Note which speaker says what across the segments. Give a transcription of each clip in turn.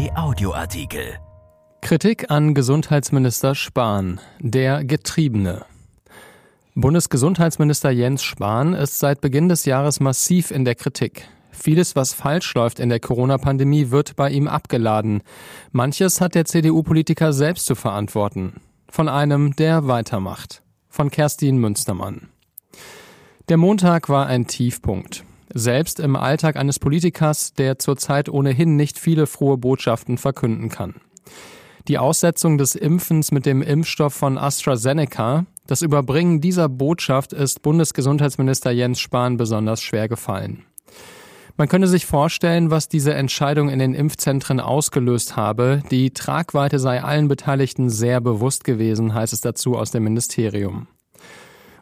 Speaker 1: RP Audioartikel.
Speaker 2: Kritik an Gesundheitsminister Spahn, der Getriebene. Bundesgesundheitsminister Jens Spahn ist seit Beginn des Jahres massiv in der Kritik. Vieles, was falsch läuft in der Corona-Pandemie, wird bei ihm abgeladen. Manches hat der CDU-Politiker selbst zu verantworten. Von einem, der weitermacht. Von Kerstin Münstermann. Der Montag war ein Tiefpunkt. Selbst im Alltag eines Politikers, der zurzeit ohnehin nicht viele frohe Botschaften verkünden kann. Die Aussetzung des Impfens mit dem Impfstoff von AstraZeneca, das Überbringen dieser Botschaft ist Bundesgesundheitsminister Jens Spahn besonders schwer gefallen. Man könne sich vorstellen, was diese Entscheidung in den Impfzentren ausgelöst habe. Die Tragweite sei allen Beteiligten sehr bewusst gewesen, heißt es dazu aus dem Ministerium.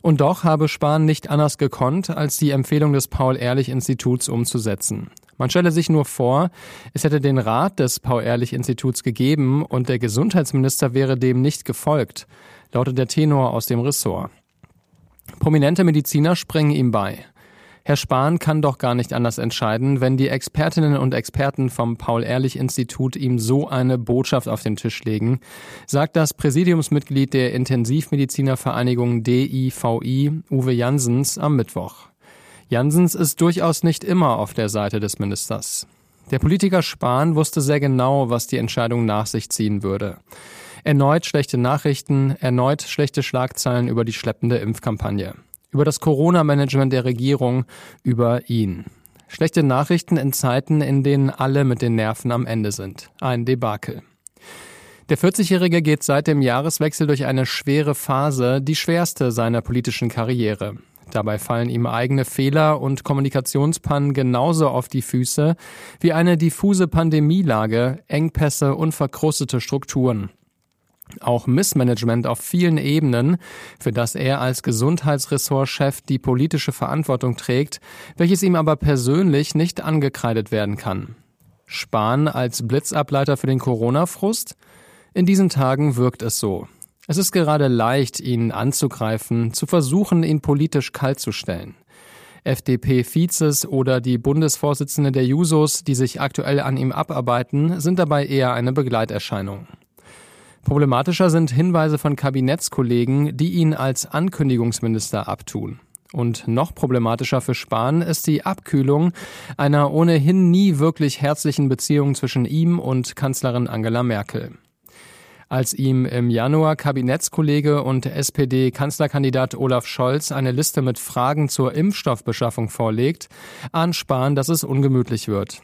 Speaker 2: Und doch habe Spahn nicht anders gekonnt, als die Empfehlung des Paul-Ehrlich-Instituts umzusetzen. Man stelle sich nur vor, es hätte den Rat des Paul-Ehrlich-Instituts gegeben und der Gesundheitsminister wäre dem nicht gefolgt, lautet der Tenor aus dem Ressort. Prominente Mediziner springen ihm bei. Herr Spahn kann doch gar nicht anders entscheiden, wenn die Expertinnen und Experten vom Paul-Ehrlich-Institut ihm so eine Botschaft auf den Tisch legen, sagt das Präsidiumsmitglied der Intensivmedizinervereinigung DIVI, Uwe Jansens, am Mittwoch. Jansens ist durchaus nicht immer auf der Seite des Ministers. Der Politiker Spahn wusste sehr genau, was die Entscheidung nach sich ziehen würde. Erneut schlechte Nachrichten, erneut schlechte Schlagzeilen über die schleppende Impfkampagne über das Corona-Management der Regierung, über ihn. Schlechte Nachrichten in Zeiten, in denen alle mit den Nerven am Ende sind. Ein Debakel. Der 40-Jährige geht seit dem Jahreswechsel durch eine schwere Phase, die schwerste seiner politischen Karriere. Dabei fallen ihm eigene Fehler und Kommunikationspannen genauso auf die Füße wie eine diffuse Pandemielage, Engpässe und verkrustete Strukturen. Auch Missmanagement auf vielen Ebenen, für das er als Gesundheitsressortchef die politische Verantwortung trägt, welches ihm aber persönlich nicht angekreidet werden kann. Spahn als Blitzableiter für den Corona-Frust? In diesen Tagen wirkt es so. Es ist gerade leicht, ihn anzugreifen, zu versuchen, ihn politisch kalt zu stellen. FDP-Vizes oder die Bundesvorsitzende der Jusos, die sich aktuell an ihm abarbeiten, sind dabei eher eine Begleiterscheinung. Problematischer sind Hinweise von Kabinettskollegen, die ihn als Ankündigungsminister abtun. Und noch problematischer für Spahn ist die Abkühlung einer ohnehin nie wirklich herzlichen Beziehung zwischen ihm und Kanzlerin Angela Merkel. Als ihm im Januar Kabinettskollege und SPD-Kanzlerkandidat Olaf Scholz eine Liste mit Fragen zur Impfstoffbeschaffung vorlegt, ahnt Spahn, dass es ungemütlich wird.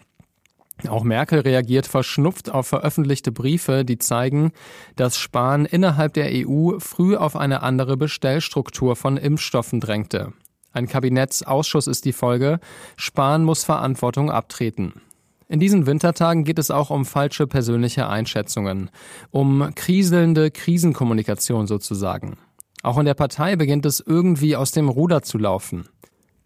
Speaker 2: Auch Merkel reagiert verschnupft auf veröffentlichte Briefe, die zeigen, dass Spahn innerhalb der EU früh auf eine andere Bestellstruktur von Impfstoffen drängte. Ein Kabinettsausschuss ist die Folge. Spahn muss Verantwortung abtreten. In diesen Wintertagen geht es auch um falsche persönliche Einschätzungen, um kriselnde Krisenkommunikation sozusagen. Auch in der Partei beginnt es irgendwie aus dem Ruder zu laufen.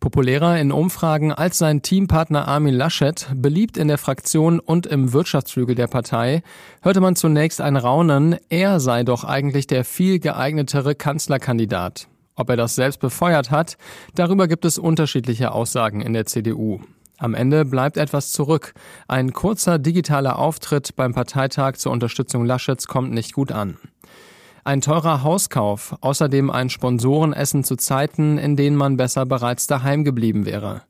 Speaker 2: Populärer in Umfragen als sein Teampartner Armin Laschet, beliebt in der Fraktion und im Wirtschaftsflügel der Partei, hörte man zunächst ein Raunen, er sei doch eigentlich der viel geeignetere Kanzlerkandidat. Ob er das selbst befeuert hat, darüber gibt es unterschiedliche Aussagen in der CDU. Am Ende bleibt etwas zurück. Ein kurzer digitaler Auftritt beim Parteitag zur Unterstützung Laschets kommt nicht gut an. Ein teurer Hauskauf, außerdem ein Sponsorenessen zu Zeiten, in denen man besser bereits daheim geblieben wäre.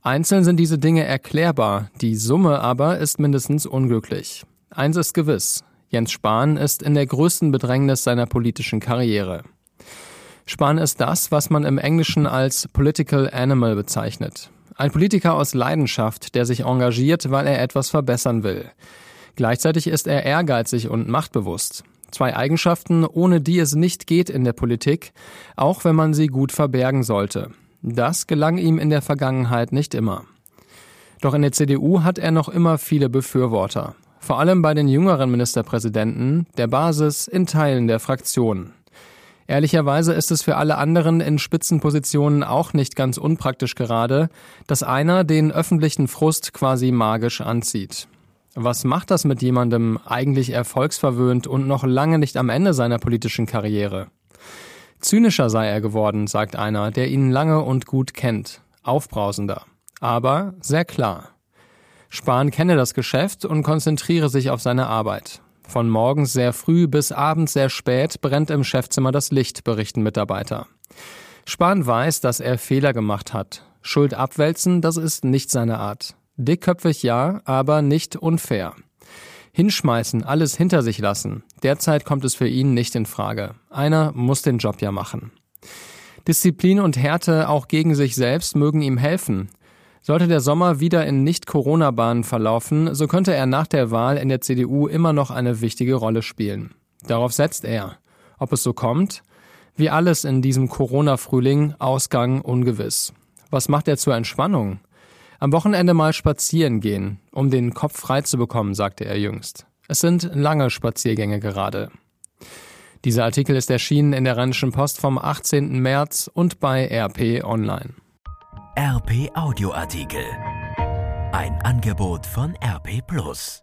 Speaker 2: Einzeln sind diese Dinge erklärbar, die Summe aber ist mindestens unglücklich. Eins ist gewiss, Jens Spahn ist in der größten Bedrängnis seiner politischen Karriere. Spahn ist das, was man im Englischen als Political Animal bezeichnet. Ein Politiker aus Leidenschaft, der sich engagiert, weil er etwas verbessern will. Gleichzeitig ist er ehrgeizig und machtbewusst. Zwei Eigenschaften, ohne die es nicht geht in der Politik, auch wenn man sie gut verbergen sollte. Das gelang ihm in der Vergangenheit nicht immer. Doch in der CDU hat er noch immer viele Befürworter. Vor allem bei den jüngeren Ministerpräsidenten, der Basis, in Teilen der Fraktionen. Ehrlicherweise ist es für alle anderen in Spitzenpositionen auch nicht ganz unpraktisch gerade, dass einer den öffentlichen Frust quasi magisch anzieht. Was macht das mit jemandem eigentlich erfolgsverwöhnt und noch lange nicht am Ende seiner politischen Karriere? Zynischer sei er geworden, sagt einer, der ihn lange und gut kennt. Aufbrausender. Aber sehr klar. Spahn kenne das Geschäft und konzentriere sich auf seine Arbeit. Von morgens sehr früh bis abends sehr spät brennt im Chefzimmer das Licht, berichten Mitarbeiter. Spahn weiß, dass er Fehler gemacht hat. Schuld abwälzen, das ist nicht seine Art. Dickköpfig ja, aber nicht unfair. Hinschmeißen, alles hinter sich lassen. Derzeit kommt es für ihn nicht in Frage. Einer muss den Job ja machen. Disziplin und Härte auch gegen sich selbst mögen ihm helfen. Sollte der Sommer wieder in Nicht-Corona-Bahnen verlaufen, so könnte er nach der Wahl in der CDU immer noch eine wichtige Rolle spielen. Darauf setzt er. Ob es so kommt? Wie alles in diesem Corona-Frühling, Ausgang ungewiss. Was macht er zur Entspannung? Am Wochenende mal spazieren gehen, um den Kopf frei zu bekommen, sagte er jüngst. Es sind lange Spaziergänge gerade. Dieser Artikel ist erschienen in der Rheinischen Post vom 18. März und bei RP Online.
Speaker 1: RP Audioartikel. Ein Angebot von RP Plus.